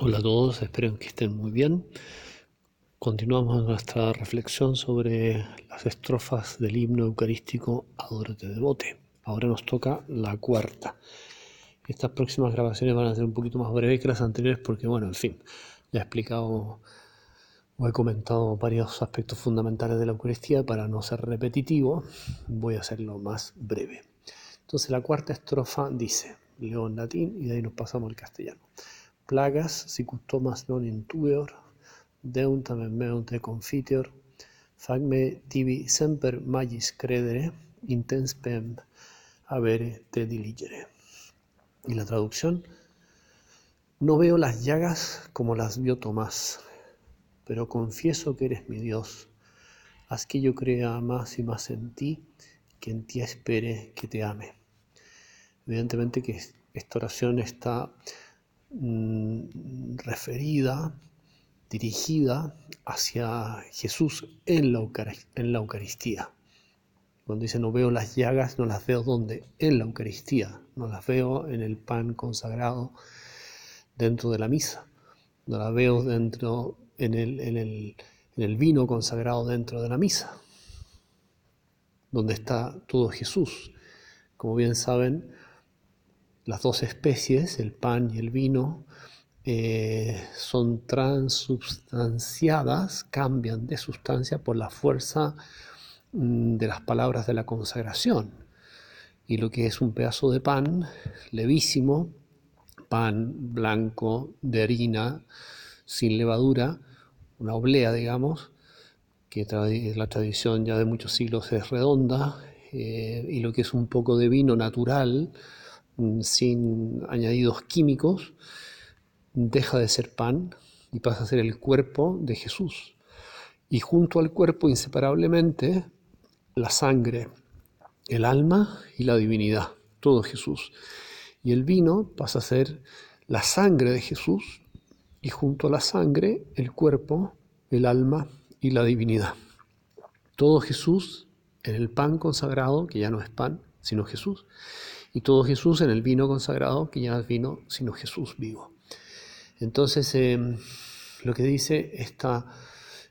Hola a todos, espero que estén muy bien. Continuamos nuestra reflexión sobre las estrofas del himno eucarístico Adórate Devote. Ahora nos toca la cuarta. Estas próximas grabaciones van a ser un poquito más breves que las anteriores porque, bueno, en fin, ya he explicado o he comentado varios aspectos fundamentales de la Eucaristía. Para no ser repetitivo, voy a hacerlo más breve. Entonces la cuarta estrofa dice, leo en latín y de ahí nos pasamos al castellano plagas sicustomas non intueor, deum tamen meum te confiteor, fagme tibi semper magis credere, intens pem avere te diligere. Y la traducción, no veo las llagas como las vio Tomás, pero confieso que eres mi Dios. Haz que yo crea más y más en ti, que en ti espere que te ame. Evidentemente que esta oración está Mm, referida, dirigida hacia Jesús en la, Eucaristía. Cuando dice no veo las llagas, no las veo donde? En la Eucaristía, no las veo en el pan consagrado dentro de la misa, no las veo dentro en el vino consagrado dentro de la misa, donde está todo Jesús. Como bien saben, las dos especies, el pan y el vino, eh, son transubstanciadas, cambian de sustancia por la fuerza mm, de las palabras de la consagración. Y lo que es un pedazo de pan levísimo, pan blanco de harina, sin levadura, una oblea, digamos, que la tradición ya de muchos siglos es redonda, eh, y lo que es un poco de vino natural, sin añadidos químicos, deja de ser pan y pasa a ser el cuerpo de Jesús. Y junto al cuerpo, inseparablemente, la sangre, el alma y la divinidad, todo Jesús. Y el vino pasa a ser la sangre de Jesús y junto a la sangre, el cuerpo, el alma y la divinidad. Todo Jesús en el pan consagrado, que ya no es pan, sino Jesús, y todo Jesús en el vino consagrado, que ya no es vino, sino Jesús vivo. Entonces, em, lo que dice esta,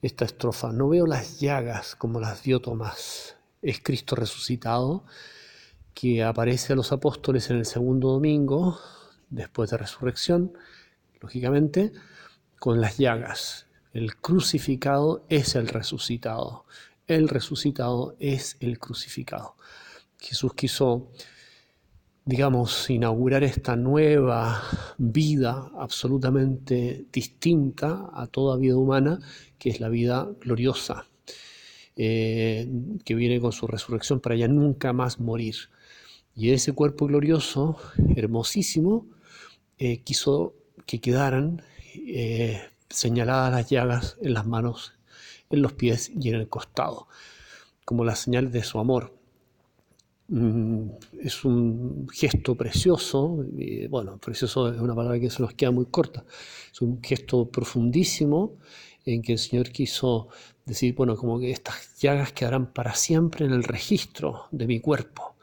esta estrofa, no veo las llagas como las vio Tomás, es Cristo resucitado, que aparece a los apóstoles en el segundo domingo, después de resurrección, lógicamente, con las llagas. El crucificado es el resucitado. El resucitado es el crucificado. Jesús quiso digamos, inaugurar esta nueva vida absolutamente distinta a toda vida humana, que es la vida gloriosa, eh, que viene con su resurrección para ya nunca más morir. Y ese cuerpo glorioso, hermosísimo, eh, quiso que quedaran eh, señaladas las llagas en las manos, en los pies y en el costado, como la señal de su amor. Mm, es un gesto precioso, y bueno, precioso es una palabra que se nos queda muy corta, es un gesto profundísimo en que el Señor quiso decir, bueno, como que estas llagas quedarán para siempre en el registro de mi cuerpo,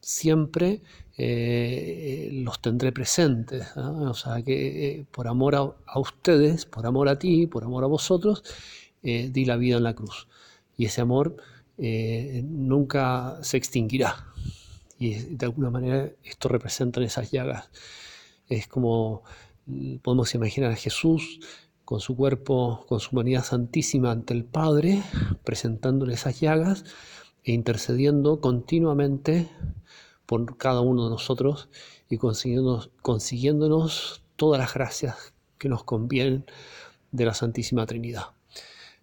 siempre eh, los tendré presentes, o sea que eh, por amor a, ustedes, por amor a ti, por amor a vosotros, eh, di la vida en la cruz. Y ese amor eh, nunca se extinguirá. Y de alguna manera esto representa esas llagas. Es como podemos imaginar a Jesús con su cuerpo, con su humanidad santísima ante el Padre, presentándole esas llagas e intercediendo continuamente por cada uno de nosotros y consiguiéndonos, consiguiéndonos todas las gracias que nos convienen de la Santísima Trinidad.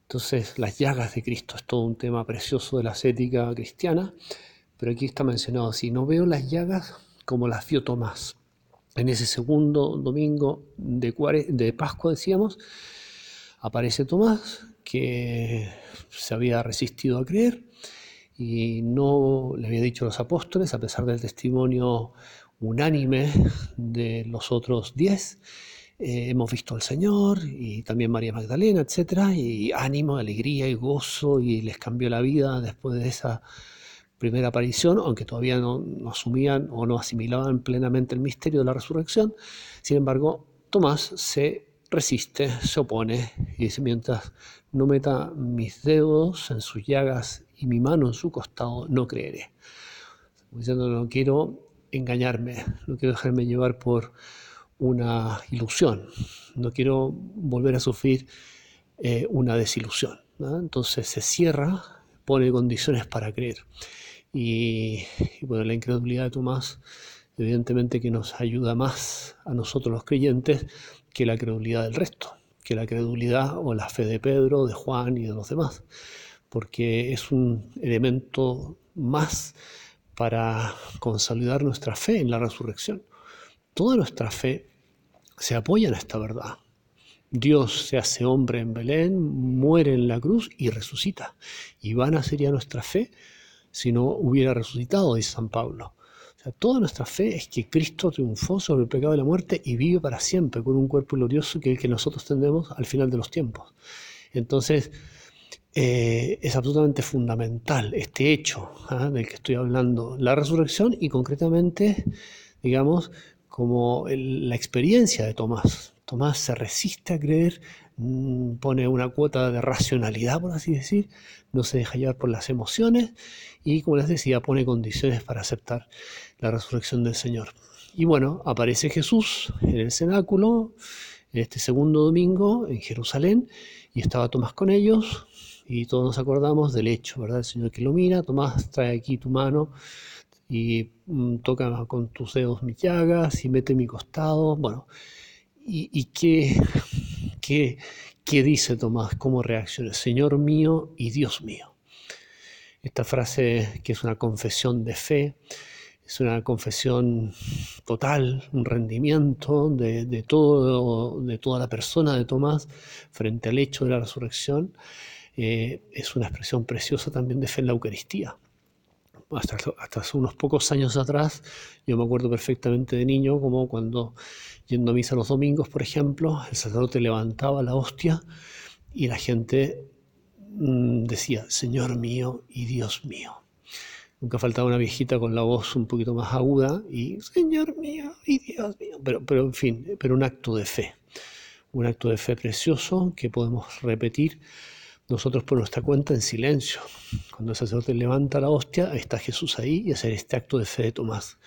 Entonces, las llagas de Cristo es todo un tema precioso de la ética cristiana, pero aquí está mencionado así, no veo las llagas como las vio Tomás. En ese segundo domingo de, de Pascua, decíamos, aparece Tomás, que se había resistido a creer y no le había dicho a los apóstoles, a pesar del testimonio unánime de los otros diez, eh, hemos visto al Señor y también María Magdalena, etcétera, y ánimo, alegría y gozo, y les cambió la vida después de esa primera aparición, aunque todavía no, asumían o no asimilaban plenamente el misterio de la resurrección. Sin embargo, Tomás se resiste, se opone y dice, mientras no meta mis dedos en sus llagas y mi mano en su costado, no creeré. No quiero engañarme, no quiero dejarme llevar por una ilusión, no quiero volver a sufrir eh, una desilusión. Entonces se cierra, pone condiciones para creer. Y, y, bueno, la incredulidad de Tomás evidentemente que nos ayuda más a nosotros los creyentes que la credulidad del resto, que la credulidad o la fe de Pedro, de Juan y de los demás, porque es un elemento más para consolidar nuestra fe en la resurrección. Toda nuestra fe se apoya en esta verdad. Dios se hace hombre en Belén, muere en la cruz y resucita. Y vana sería nuestra fe si no hubiera resucitado, dice San Pablo toda nuestra fe es que Cristo triunfó sobre el pecado de la muerte y vive para siempre con un cuerpo glorioso que es el que nosotros tendremos al final de los tiempos. Entonces, eh, es absolutamente fundamental este hecho ¿ah? del que estoy hablando, la resurrección y concretamente, digamos, como la experiencia de Tomás. Tomás se resiste a creer, mm, pone una cuota de racionalidad, por así decir, no se deja llevar por las emociones y, como les decía, pone condiciones para aceptar la resurrección del Señor. Y bueno, aparece Jesús en el cenáculo, en este segundo domingo en Jerusalén, y estaba Tomás con ellos, y todos nos acordamos del hecho, ¿verdad? El Señor que lo mira, Tomás, trae aquí tu mano y mm, toca con tus dedos mis llagas y mete mi costado. Bueno, ¿y, qué, qué, ¿Qué dice Tomás? ¿Cómo reacciona? Señor mío y Dios mío. Esta frase que es una confesión de fe, es una confesión total, un rendimiento de, todo, de toda la persona de Tomás frente al hecho de la resurrección. Eh, es una expresión preciosa también de fe en la Eucaristía. Hasta, hasta hace unos pocos años atrás, yo me acuerdo perfectamente de niño, como cuando Yendo a misa los domingos, por ejemplo, el sacerdote levantaba la hostia y la gente mm, decía, Señor mío y Dios mío. Nunca faltaba una viejita con la voz un poquito más aguda y Señor mío y Dios mío. Pero, pero en fin, pero un acto de fe. Un acto de fe precioso que podemos repetir nosotros por nuestra cuenta en silencio. Cuando el sacerdote levanta la hostia, está Jesús ahí y hacer este acto de fe de Tomás.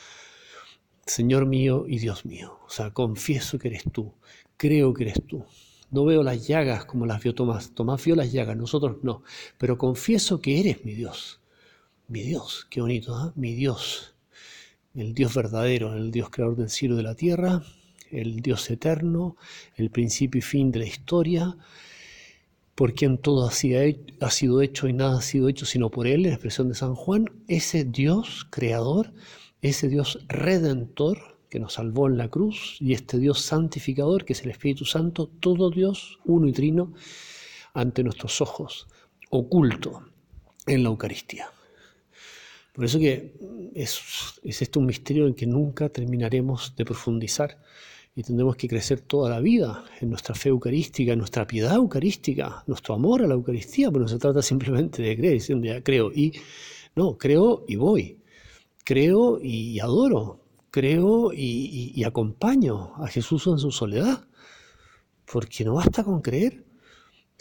Señor mío y Dios mío. O sea, confieso que eres tú, creo que eres tú. No veo las llagas como las vio Tomás. Tomás vio las llagas, nosotros no. Pero confieso que eres mi Dios. Mi Dios, qué bonito, ¿eh? mi Dios. El Dios verdadero, el Dios creador del cielo y de la tierra, el Dios eterno, el principio y fin de la historia, por quien todo ha sido hecho y nada ha sido hecho sino por Él, en expresión de San Juan, ese Dios creador ese Dios redentor que nos salvó en la cruz y este Dios santificador que es el Espíritu Santo, todo Dios uno y trino ante nuestros ojos, oculto en la Eucaristía. Por eso que es, es esto un misterio en que nunca terminaremos de profundizar y tendremos que crecer toda la vida en nuestra fe eucarística, en nuestra piedad eucarística, nuestro amor a la Eucaristía, pero no se trata simplemente de creer, diciendo ya creo y no, creo y voy creo y adoro, creo y, acompaño a Jesús en su soledad, porque no basta con creer.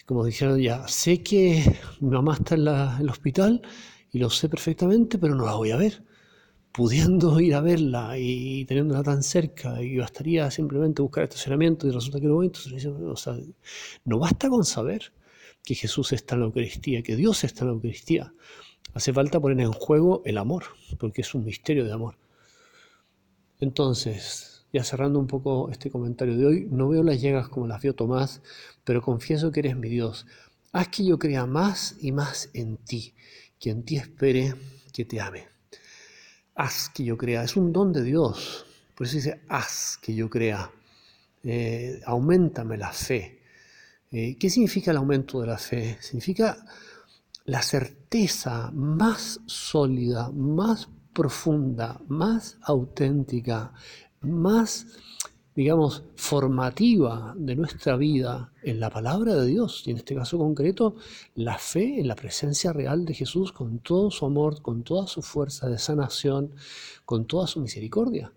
Como dijeron ya, sé que mi mamá está en, el hospital y lo sé perfectamente, pero no la voy a ver. Pudiendo ir a verla y teniéndola tan cerca, y bastaría simplemente buscar estacionamiento y resulta que no voy, entonces no basta con saber que Jesús está en la Eucaristía, que Dios está en la Eucaristía. Hace falta poner en juego el amor, porque es un misterio de amor. Entonces, ya cerrando un poco este comentario de hoy, no veo las llagas como las vio Tomás, pero confieso que eres mi Dios. Haz que yo crea más y más en ti, que en ti espere que te ame. Haz que yo crea, es un don de Dios. Por eso dice, haz que yo crea. Eh, aumentame la fe. Eh, ¿Qué significa el aumento de la fe? Significa la certeza más sólida, más profunda, más auténtica, más, digamos, formativa de nuestra vida en la palabra de Dios, y en este caso concreto, la fe en la presencia real de Jesús con todo su amor, con toda su fuerza de sanación, con toda su misericordia.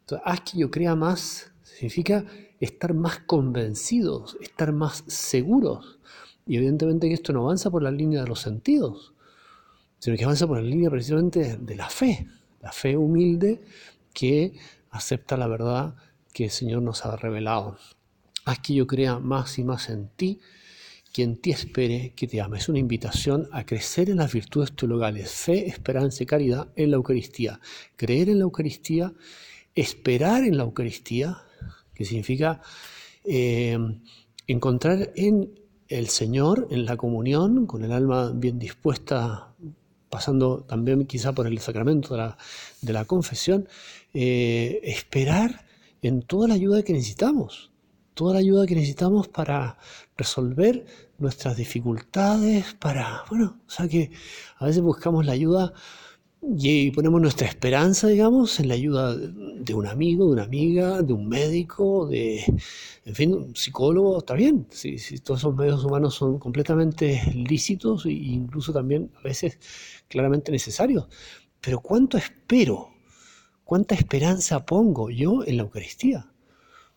Entonces, haz que yo crea más, significa estar más convencidos, estar más seguros. Y evidentemente que esto no avanza por la línea de los sentidos, sino que avanza por la línea precisamente de la fe, la fe humilde que acepta la verdad que el Señor nos ha revelado. Haz que yo crea más y más en ti, que en ti espere, que te ame. Es una invitación a crecer en las virtudes teologales, fe, esperanza y caridad en la Eucaristía. Creer en la Eucaristía, esperar en la Eucaristía, que significa eh, encontrar en el Señor, en la comunión, con el alma bien dispuesta, pasando también quizá por el sacramento de la, confesión, eh, esperar en toda la ayuda que necesitamos, toda la ayuda que necesitamos para resolver nuestras dificultades, para, bueno, o sea que a veces buscamos la ayuda y ponemos nuestra esperanza, digamos, en la ayuda de un amigo, de una amiga, de un médico, de, en fin, un psicólogo, está bien, si, todos esos medios humanos son completamente lícitos e incluso también a veces claramente necesarios. Pero ¿cuánto espero? ¿Cuánta esperanza pongo yo en la Eucaristía?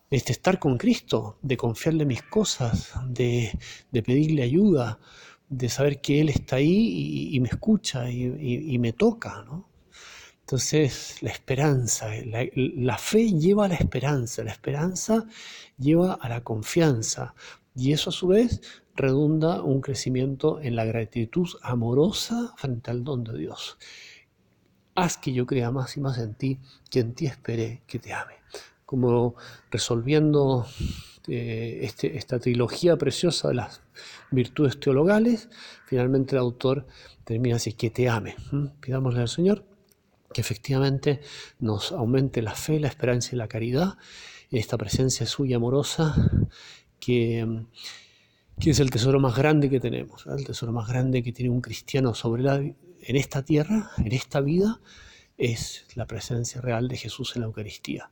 Este estar con Cristo, de confiarle mis cosas, de, de pedirle ayuda, de saber que Él está ahí y, me escucha y, me toca, ¿no? Entonces, la esperanza, la, fe lleva a la esperanza, la esperanza lleva a la confianza y eso a su vez redunda un crecimiento en la gratitud amorosa frente al don de Dios. Haz que yo crea más y más en ti, que en ti espere que te ame. Como resolviendo eh, este, esta trilogía preciosa de las virtudes teologales, finalmente el autor termina así, que te ame. Pidámosle al Señor que efectivamente nos aumente la fe, la esperanza y la caridad, esta presencia suya amorosa, que, que es el tesoro más grande que tenemos, el tesoro más grande que tiene un cristiano sobre la, en esta tierra, en esta vida, es la presencia real de Jesús en la Eucaristía.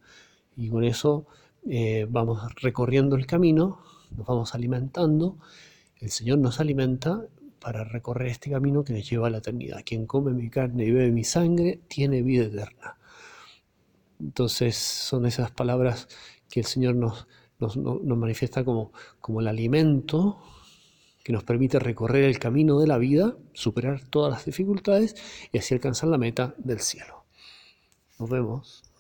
Y con eso eh, vamos recorriendo el camino, nos vamos alimentando, el Señor nos alimenta para recorrer este camino que nos lleva a la eternidad. Quien come mi carne y bebe mi sangre tiene vida eterna. Entonces son esas palabras que el Señor nos, nos, manifiesta como, como el alimento que nos permite recorrer el camino de la vida, superar todas las dificultades y así alcanzar la meta del cielo. Nos vemos.